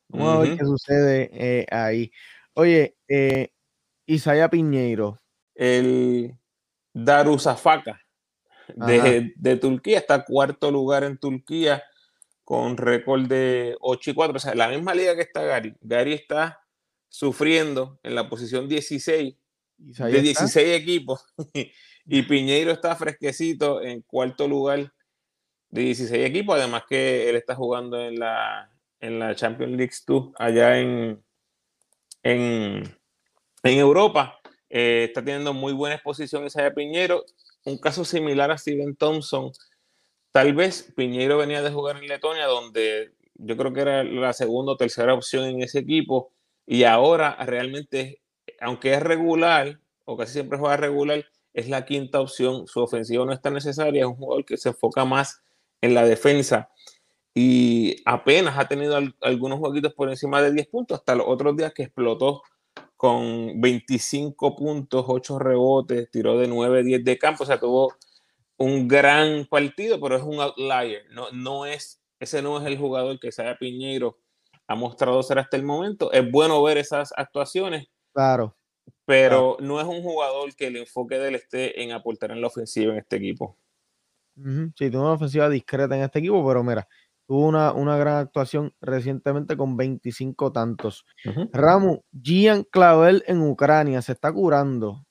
Vamos a ver qué sucede eh, ahí. Oye, eh, Isaya Piñeiro. El Darusafaka de, de Turquía está cuarto lugar en Turquía con récord de 8 y 4. O sea, la misma liga que está Gary. Gary está sufriendo en la posición 16 de 16 equipos [LAUGHS] y Piñeiro está fresquecito en cuarto lugar de 16 equipos. Además que él está jugando en la, en la Champions League 2 allá en, en, en Europa. Eh, está teniendo muy buena exposición esa Piñeiro. Un caso similar a Steven Thompson Tal vez Piñeiro venía de jugar en Letonia, donde yo creo que era la segunda o tercera opción en ese equipo y ahora realmente, aunque es regular o casi siempre juega regular, es la quinta opción. Su ofensiva no está necesaria, es un jugador que se enfoca más en la defensa y apenas ha tenido algunos jueguitos por encima de 10 puntos hasta los otros días que explotó con 25 puntos, 8 rebotes, tiró de 9, 10 de campo, o sea, tuvo un gran partido, pero es un outlier, no, no es, ese no es el jugador que Saya Piñeiro ha mostrado ser hasta el momento. Es bueno ver esas actuaciones. Claro. Pero no es un jugador que el enfoque de él esté en aportar en la ofensiva en este equipo. Sí, tuvo una ofensiva discreta en este equipo, pero mira, tuvo una, una gran actuación recientemente con 25 tantos. Ramu, Gian Clavel en Ucrania se está curando.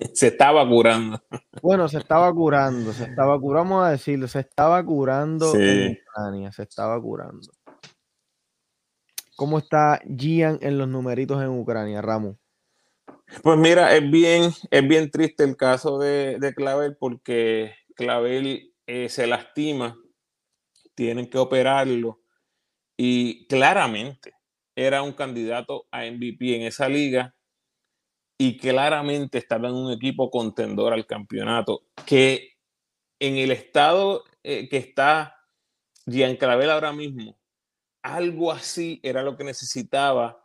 [LAUGHS] Se estaba curando. Bueno, se estaba [LAUGHS] curando, se estaba curando, vamos a decirlo, se estaba curando en Ucrania, se estaba curando. ¿Cómo está Gian en los numeritos en Ucrania, Ramu? Pues mira, es bien, es bien triste el caso de, de Clavel porque Clavel eh, se lastima, tienen que operarlo y claramente era un candidato a MVP en esa liga y claramente estaba en un equipo contendor al campeonato que en el estado eh, que está Gian Clavel ahora mismo, algo así era lo que necesitaba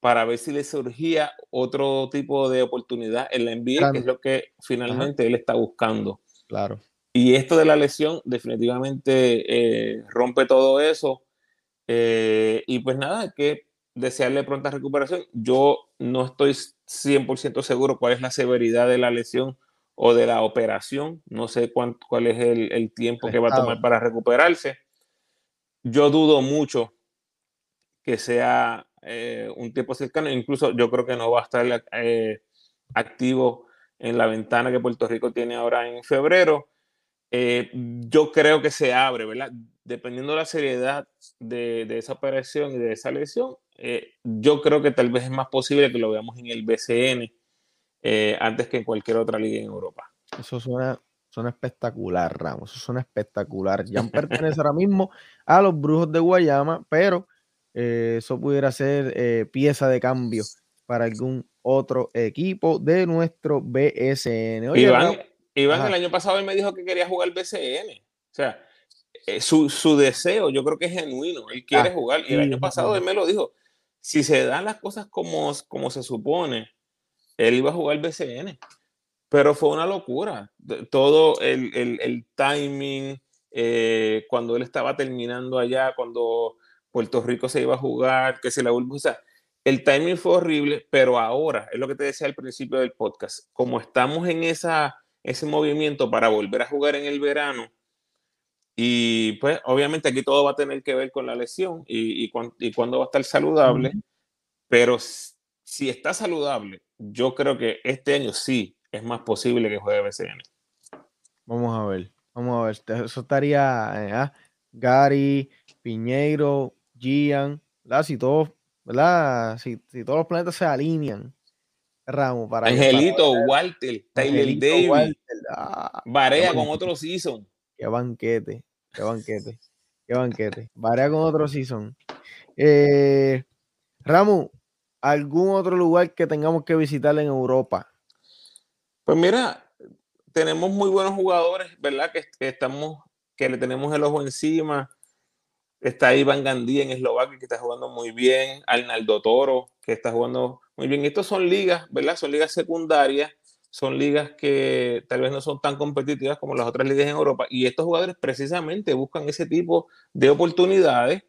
para ver si le surgía otro tipo de oportunidad en la NBA, que es lo que finalmente él está buscando. Claro. Y esto de la lesión definitivamente eh, rompe todo eso. Eh, y pues nada, que desearle pronta recuperación. Yo no estoy 100% seguro cuál es la severidad de la lesión o de la operación. No sé cuál es el, tiempo que va a tomar para recuperarse. Yo dudo mucho que sea eh, un tiempo cercano. Incluso yo creo que no va a estar activo en la ventana que Puerto Rico tiene ahora en febrero. Eh, yo creo que se abre, ¿verdad? Dependiendo de la seriedad de, esa operación y de esa lesión, eh, yo creo que tal vez es más posible que lo veamos en el BCN eh, antes que en cualquier otra liga en Europa. Eso suena, suena espectacular, Ramos. Eso suena espectacular. Ya [LAUGHS] pertenece ahora mismo a los Brujos de Guayama, pero eso pudiera ser pieza de cambio para algún otro equipo de nuestro BSN. Oye, Iván, el año pasado él me dijo que quería jugar BCN. O sea, eh, su, deseo yo creo que es genuino. Él quiere ah, jugar. Y el año pasado él me lo dijo. Si se dan las cosas como, como se supone, él iba a jugar BCN. Pero fue una locura. Todo el, timing, eh, cuando él estaba terminando allá, cuando Puerto Rico se iba a jugar, que se la vuelve. O sea, el timing fue horrible, pero ahora, es lo que te decía al principio del podcast, como estamos en esa ese movimiento para volver a jugar en el verano. Y pues obviamente aquí todo va a tener que ver con la lesión y, y, cuándo va a estar saludable. Pero si está saludable, yo creo que este año sí es más posible que juegue BCN. Vamos a ver, vamos a ver. Eso estaría eh, ah, Gary, Piñeiro, Gian, ¿verdad? Si todos, ¿verdad? Si, si todos los planetas se alinean Ramos para Angelito, Walter, Tyler Davis, ah, Barea con otro season. Qué banquete, qué banquete, qué banquete. Barea con otro season. Eh, Ramos, ¿algún otro lugar que tengamos que visitar en Europa? Pues mira, tenemos muy buenos jugadores, ¿verdad? Que, estamos, que le tenemos el ojo encima. Está Iván Gandía en Eslovaquia, que está jugando muy bien. Arnaldo Toro, que está jugando muy bien. Estos son ligas, ¿verdad? Son ligas secundarias. Son ligas que tal vez no son tan competitivas como las otras ligas en Europa. Y estos jugadores precisamente buscan ese tipo de oportunidades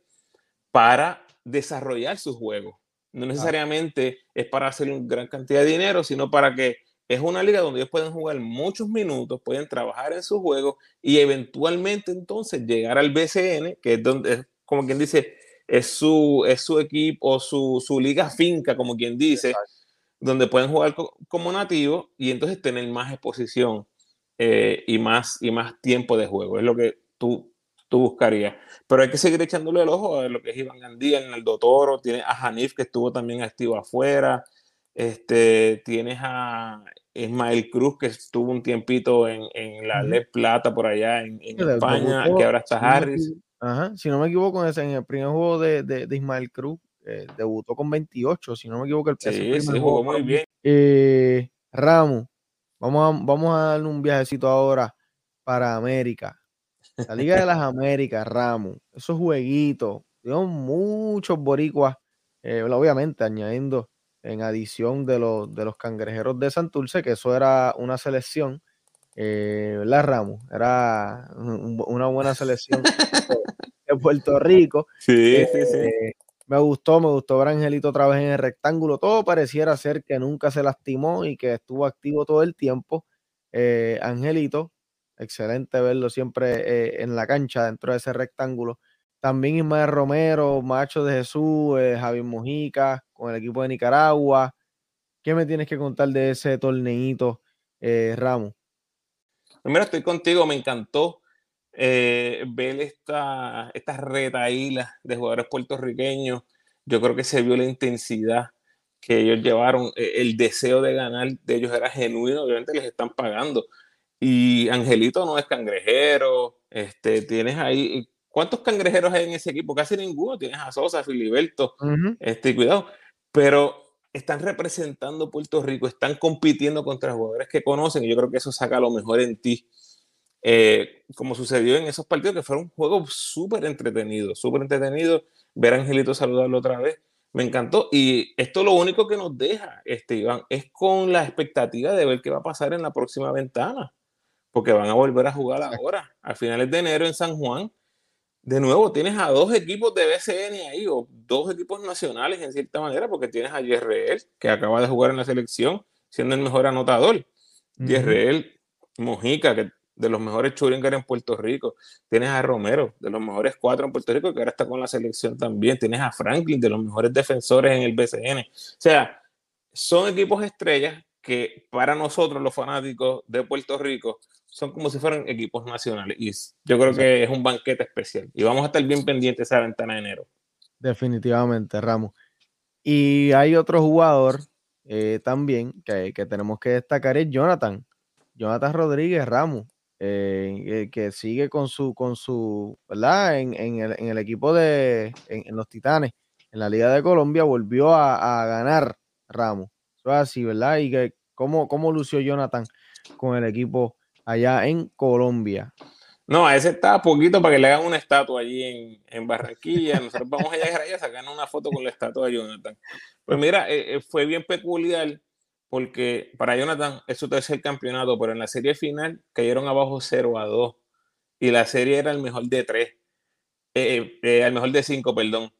para desarrollar su juego. No necesariamente es para hacer una gran cantidad de dinero, sino para que es una liga donde ellos pueden jugar muchos minutos, pueden trabajar en su juego y eventualmente entonces llegar al BCN, que es donde, como quien dice, es su, es su equipo, su, su liga finca, como quien dice, donde pueden jugar como nativos y entonces tener más exposición eh, y, más, y más tiempo de juego. Es lo que tú, tú buscarías. Pero hay que seguir echándole el ojo a lo que es Iván Gandía, el Toro, tiene a Hanif que estuvo también activo afuera. Este, tienes a Ismael Cruz, que estuvo un tiempito en, en la Le Plata por allá en, España, que ahora está Harris. Ajá, si no me equivoco, en, el primer juego de, de, Ismael Cruz, eh, debutó con 28, si no me equivoco, el sí, sí, jugó muy bien. Eh, Ramos, vamos a, vamos a darle un viajecito ahora para América. La Liga de las [LAUGHS] Américas, Ramos, esos jueguitos, dio muchos boricuas, eh, obviamente añadiendo en adición de los, de los cangrejeros de Santurce, que eso era una selección, eh, ¿verdad, Ramos? Era una buena selección [LAUGHS] de Puerto Rico. Sí, sí, sí. Eh, me gustó, me gustó ver a Angelito otra vez en el rectángulo. Todo pareciera ser que nunca se lastimó y que estuvo activo todo el tiempo. Eh, Angelito, excelente verlo siempre eh, en la cancha dentro de ese rectángulo. También Ismael Romero, Macho de Jesús, eh, Javier Mojica con el equipo de Nicaragua. ¿Qué me tienes que contar de ese torneito, Ramos? Primero estoy contigo, me encantó ver esta, estas retaílas de jugadores puertorriqueños. Yo creo que se vio la intensidad que ellos llevaron, el deseo de ganar de ellos era genuino, obviamente les están pagando, y Angelito no es cangrejero. Este, tienes ahí. ¿Cuántos cangrejeros hay en ese equipo? Casi ninguno. Tienes a Sosa, Filiberto. este, cuidado. Pero están representando Puerto Rico, están compitiendo contra jugadores que conocen. Y yo creo que eso saca lo mejor en ti. Eh, como sucedió en esos partidos, que fueron juegos súper entretenidos, súper entretenidos. Ver a Angelito saludarlo otra vez, me encantó. Y esto lo único que nos deja, este, Iván, es con la expectativa de ver qué va a pasar en la próxima ventana porque van a volver a jugar ahora, a finales de enero en San Juan. De nuevo, tienes a dos equipos de BCN ahí, o dos equipos nacionales en cierta manera, porque tienes a Yerreel, que acaba de jugar en la selección, siendo el mejor anotador. Uh Mojica, que de los mejores churingers en Puerto Rico. Tienes a Romero, de los mejores cuatro en Puerto Rico, que ahora está con la selección también. Tienes a Franklin, de los mejores defensores en el BCN. O sea, son equipos estrellas que para nosotros, los fanáticos de Puerto Rico, son como si fueran equipos nacionales. Y yo creo que es un banquete especial. Y vamos a estar bien pendientes esa ventana de enero. Definitivamente, Ramos. Y hay otro jugador eh, también que, tenemos que destacar, es Jonathan. Jonathan Rodríguez Ramos, eh, eh, que sigue con su, con su, ¿verdad? En, el, equipo de, en, los Titanes, en la Liga de Colombia, volvió a, ganar Ramos. Eso es así, ¿verdad? Y que, ¿cómo, ¿cómo lució Jonathan con el equipo allá en Colombia. No, a ese está poquito para que le hagan una estatua allí en, Barranquilla. Nosotros vamos a llegar a sacar una foto con la estatua de Jonathan. Pues mira, eh, eh, fue bien peculiar porque para Jonathan es su tercer campeonato, pero en la serie final cayeron abajo 0 a 2 y la serie era el mejor de 3, eh, el mejor de 5, perdón.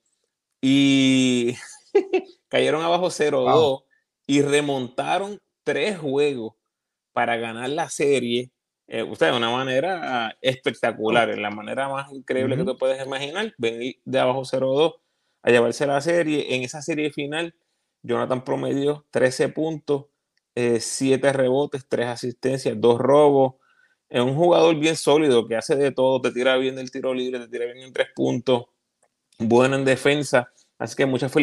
Y [LAUGHS] cayeron abajo 0 a 2 y remontaron tres juegos para ganar la serie eh, usted, de una manera espectacular, en la manera más increíble que tú puedes imaginar, venir de abajo 0-2 a llevarse la serie. En esa serie final, Jonathan promedió 13 puntos, 7 eh, rebotes, 3 asistencias, 2 robos. Es un jugador bien sólido que hace de todo, te tira bien del tiro libre, te tira bien en 3 puntos, bueno en defensa. Así que muchas,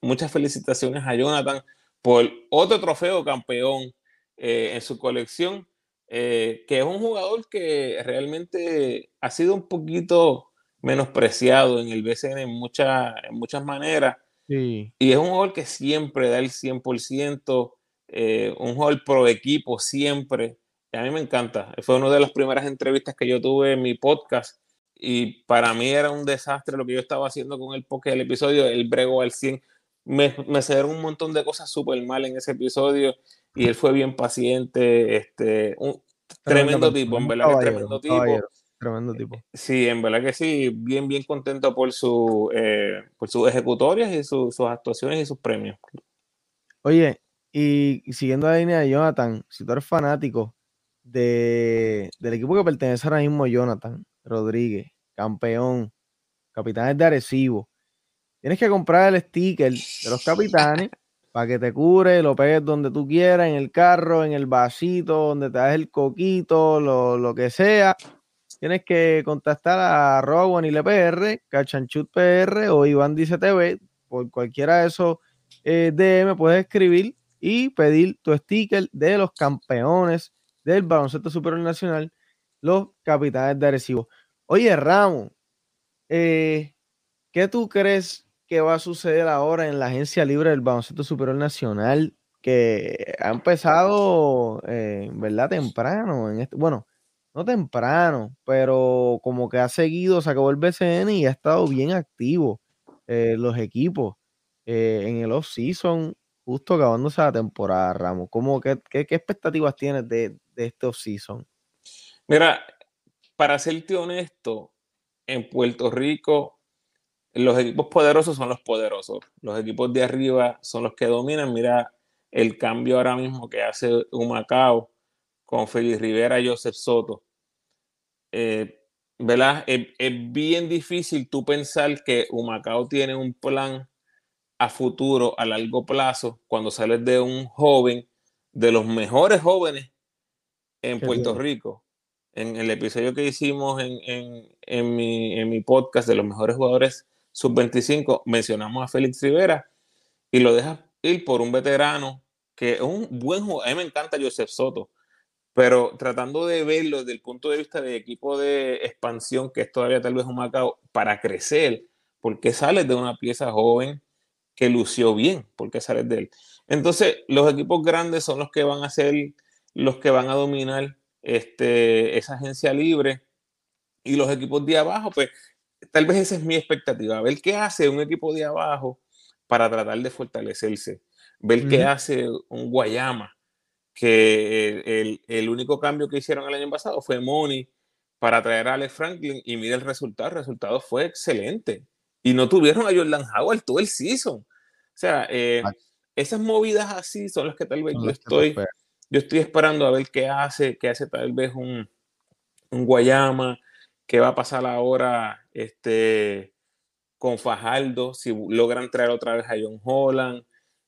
muchas felicitaciones a Jonathan por otro trofeo campeón eh, en su colección eh, que es un jugador que realmente ha sido un poquito menospreciado en el BCN en, en muchas maneras. Y es un jugador que siempre da el 100%, eh, un jugador pro equipo siempre. Y a mí me encanta. Fue una de las primeras entrevistas que yo tuve en mi podcast. Y para mí era un desastre lo que yo estaba haciendo con el podcast, el episodio. El bregó al 100. Me, me un montón de cosas súper mal en ese episodio y él fue bien paciente, este, un tremendo, tipo, en verdad que tremendo tipo. Tremendo tipo. Sí, en verdad que sí, bien, bien contento por, su, eh, por sus ejecutorias y sus actuaciones y sus premios. Oye, y, siguiendo la línea de Jonathan, si tú eres fanático de, del equipo que pertenece ahora mismo Jonathan Rodríguez, campeón, capitanes de Arecibo, tienes que comprar el sticker de los capitanes para que te cure, lo pegues donde tú quieras, en el carro, en el vasito, donde te das el coquito, lo, que sea. Tienes que contactar a Rowan y LPR, Cachanchut PR o Iván Dice TV. Por cualquiera de esos eh, DM puedes escribir y pedir tu sticker de los campeones del baloncesto superior nacional, los capitanes de Arecibo. Oye, Ramos, eh, ¿qué tú crees que va a suceder ahora en la agencia libre del baloncesto superior nacional? Que ha empezado, eh, ¿verdad? Temprano. En este, bueno, no temprano, pero como que ha seguido, se acabó el BCN y ha estado bien activo eh, los equipos en el off-season, justo acabándose la temporada, Ramos. ¿Cómo, qué, qué, expectativas tienes de, de este off-season? Mira, para serte honesto, en Puerto Rico los equipos poderosos son los poderosos. Los equipos de arriba son los que dominan. Mira el cambio ahora mismo que hace Humacao con Félix Rivera y Joseph Soto. Eh, ¿verdad? Es, es, bien difícil tú pensar que Humacao tiene un plan a futuro, a largo plazo, cuando sales de un joven, de los mejores jóvenes en Puerto Rico, en el episodio que hicimos en, mi, podcast de los mejores jugadores sub-25, mencionamos a Félix Rivera y lo dejas ir por un veterano que es un buen jugador. A mí me encanta Joseph Soto, pero tratando de verlo desde el punto de vista de equipo de expansión, que es todavía tal vez un Macao, para crecer, porque sales de una pieza joven que lució bien, porque sales de él. Entonces, los equipos grandes son los que van a ser los que van a dominar este, esa agencia libre y los equipos de abajo, pues tal vez esa es mi expectativa, ver qué hace un equipo de abajo para tratar de fortalecerse, ver qué hace un Guayama, que el, único cambio que hicieron el año pasado fue Money para traer a Alex Franklin y mira el resultado, el resultado fue excelente y no tuvieron a Jordan Howard todo el season. O sea, eh, esas movidas así son las que tal vez yo estoy yo estoy esperando a ver qué hace, qué hace tal vez un, Guayama, qué va a pasar ahora este, con Fajardo, si logran traer otra vez a John Holland,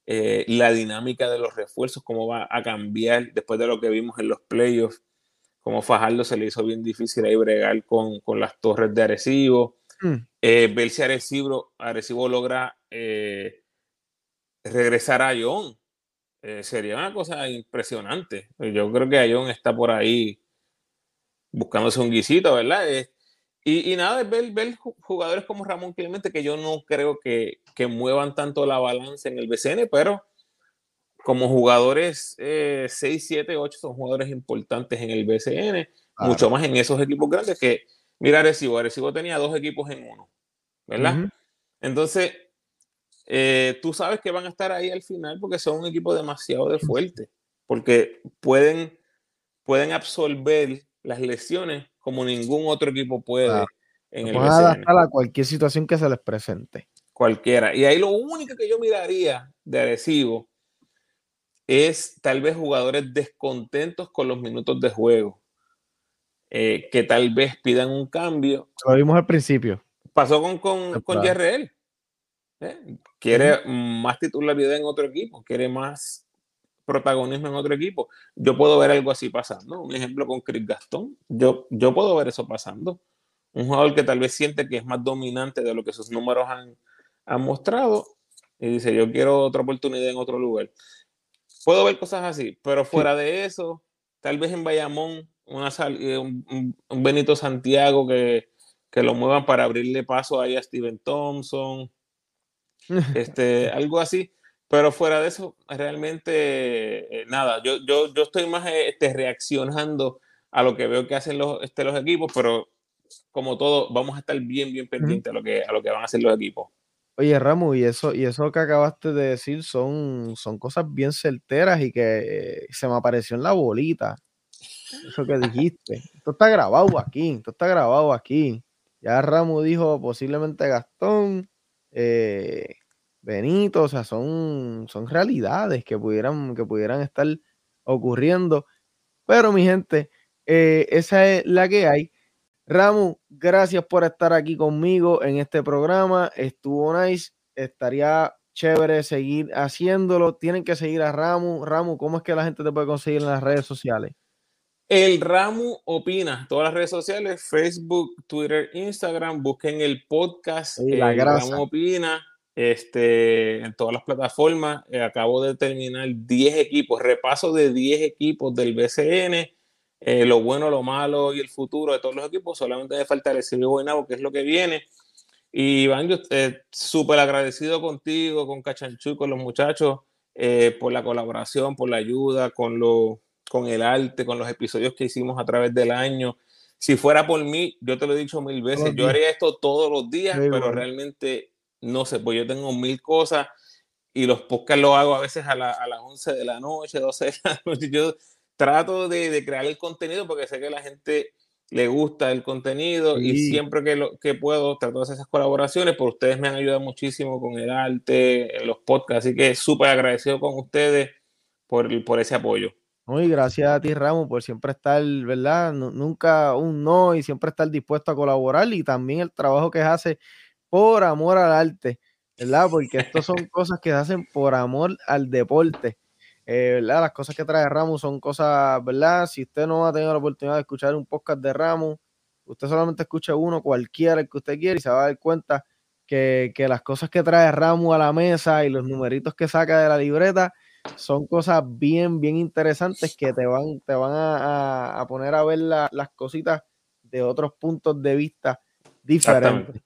eh, la dinámica de los refuerzos, cómo va a cambiar después de lo que vimos en los playoffs, cómo Fajardo se le hizo bien difícil ahí bregar con, las torres de Arecibo, mm. eh, ver si Arecibo, Arecibo logra eh, regresar a John, eh, sería una cosa impresionante. Yo creo que Ayón está por ahí buscándose un guisito, ¿verdad? y, nada, es ver, ver, jugadores como Ramón Clemente, que yo no creo que, muevan tanto la balanza en el BCN, pero como jugadores 6, 7, 8 son jugadores importantes en el BCN, mucho más en esos equipos grandes que, mira, Arecibo, Arecibo tenía dos equipos en uno, ¿verdad? Entonces, eh, tú sabes que van a estar ahí al final porque son un equipo demasiado de fuerte, porque pueden, pueden absorber las lesiones como ningún otro equipo puede. En el adaptar a cualquier situación que se les presente. Cualquiera. Y ahí lo único que yo miraría de agresivo es tal vez jugadores descontentos con los minutos de juego, eh, que tal vez pidan un cambio. Lo vimos al principio. Pasó con, con, con ¿eh? Quiere más titularidad en otro equipo, quiere más protagonismo en otro equipo. Yo puedo ver algo así pasando. Un ejemplo con Chris Gastón. Yo, yo puedo ver eso pasando. Un jugador que tal vez siente que es más dominante de lo que sus números han, han mostrado y dice, yo quiero otra oportunidad en otro lugar. Puedo ver cosas así, pero fuera de eso, tal vez en Bayamón, una eh, un, un, Benito Santiago que, que, lo muevan para abrirle paso ahí a Steven Thompson, [LAUGHS] este, algo así. Pero fuera de eso, realmente eh, nada, yo, yo, yo estoy más este, reaccionando a lo que veo que hacen los, este, los equipos, pero como todo, vamos a estar bien, bien pendientes a, lo que, a lo que van a hacer los equipos. Oye, Ramu, y eso, y eso que acabaste de decir son, son cosas bien certeras y que se me apareció en la bolita. Eso que dijiste. [LAUGHS] Esto está grabado aquí, esto está grabado aquí. Ya Ramu dijo posiblemente Gastón, eh, Benito, o sea, son, son realidades que pudieran, que pudieran estar ocurriendo. Pero mi gente, eh, esa es la que hay. Ramu, gracias por estar aquí conmigo en este programa. Estuvo nice. Estaría chévere seguir haciéndolo. Tienen que seguir a Ramu. Ramu, ¿cómo es que la gente te puede conseguir en las redes sociales? El Ramu Opina, todas las redes sociales, Facebook, Twitter, Instagram, busquen el podcast la el Ramu Opina, este, en todas las plataformas. Eh, acabo de terminar 10 equipos, repaso de 10 equipos del BCN, eh, lo bueno, lo malo y el futuro de todos los equipos. Solamente me falta CB Guaynabo, que es lo que viene. Y Iván, yo eh, súper agradecido contigo, con Cachanchu, con los muchachos, eh, por la colaboración, por la ayuda, con, lo, con el arte, con los episodios que hicimos a través del año. Si fuera por mí, yo te lo he dicho mil veces, yo haría esto todos los días, pero realmente no sé, pues yo tengo mil cosas y los podcasts los hago a veces a, las 11 de la noche, 12 de la [LAUGHS] noche. Yo trato de, de crear el contenido porque sé que la gente le gusta el contenido y siempre que, lo, que puedo trato de hacer esas colaboraciones, por ustedes me han ayudado muchísimo con el arte, en los podcasts, así que súper agradecido con ustedes por, por ese apoyo. Muy gracias a ti, Ramos, por siempre estar, ¿verdad? nunca un no y siempre estar dispuesto a colaborar y también el trabajo que hace por amor al arte, ¿verdad? Porque esto son [LAUGHS] cosas que se hacen por amor al deporte. Eh, ¿verdad? Las cosas que trae Ramos son cosas, ¿verdad? Si usted no ha tenido la oportunidad de escuchar un podcast de Ramos, usted solamente escucha uno, cualquiera el que usted quiera, y se va a dar cuenta que, las cosas que trae Ramos a la mesa y los numeritos que saca de la libreta son cosas bien, bien interesantes que te van, te van a, poner a ver las cositas de otros puntos de vista diferentes.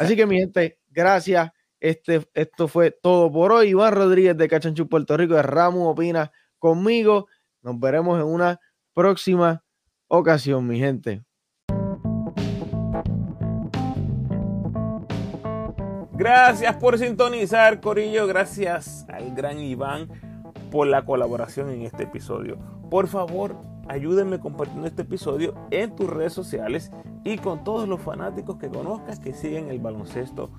Así que, mi gente, gracias. Este, esto fue todo por hoy. Iván Rodríguez de Cachanchu, Puerto Rico, de Ramos Opina conmigo. Nos veremos en una próxima ocasión, mi gente. Gracias por sintonizar, Corillo. Gracias al gran Iván por la colaboración en este episodio. Por favor, ayúdenme compartiendo este episodio en tus redes sociales y con todos los fanáticos que conozcas que siguen el baloncesto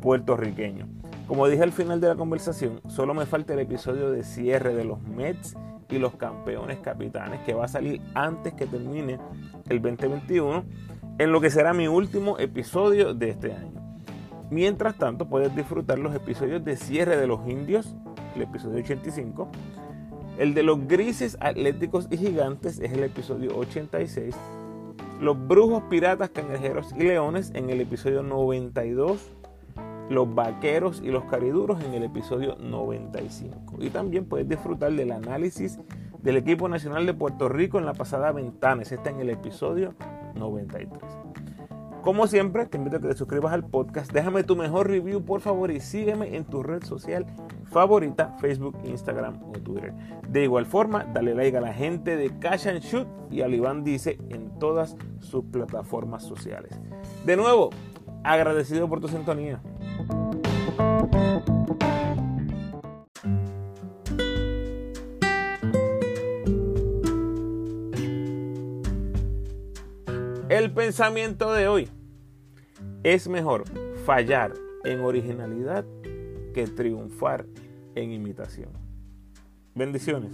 puertorriqueño. Como dije al final de la conversación, solo me falta el episodio de cierre de los Mets y los campeones capitanes que va a salir antes que termine el 2021 en lo que será mi último episodio de este año. Mientras tanto, puedes disfrutar los episodios de cierre de los indios, el episodio 85. El de los grises atléticos y gigantes es el episodio 86. Los brujos, piratas, cangrejeros y leones en el episodio 92 los vaqueros y los cariduros en el episodio 95. Y también puedes disfrutar del análisis del equipo nacional de Puerto Rico en la pasada ventana. Está en el episodio 93. Como siempre, te invito a que te suscribas al podcast. Déjame tu mejor review, por favor, y sígueme en tu red social favorita, Facebook, Instagram o Twitter. De igual forma, dale like a la gente de Cash and Shoot y al Iván Dice en todas sus plataformas sociales. De nuevo, agradecido por tu sintonía. El pensamiento de hoy es mejor fallar en originalidad que triunfar en imitación. Bendiciones.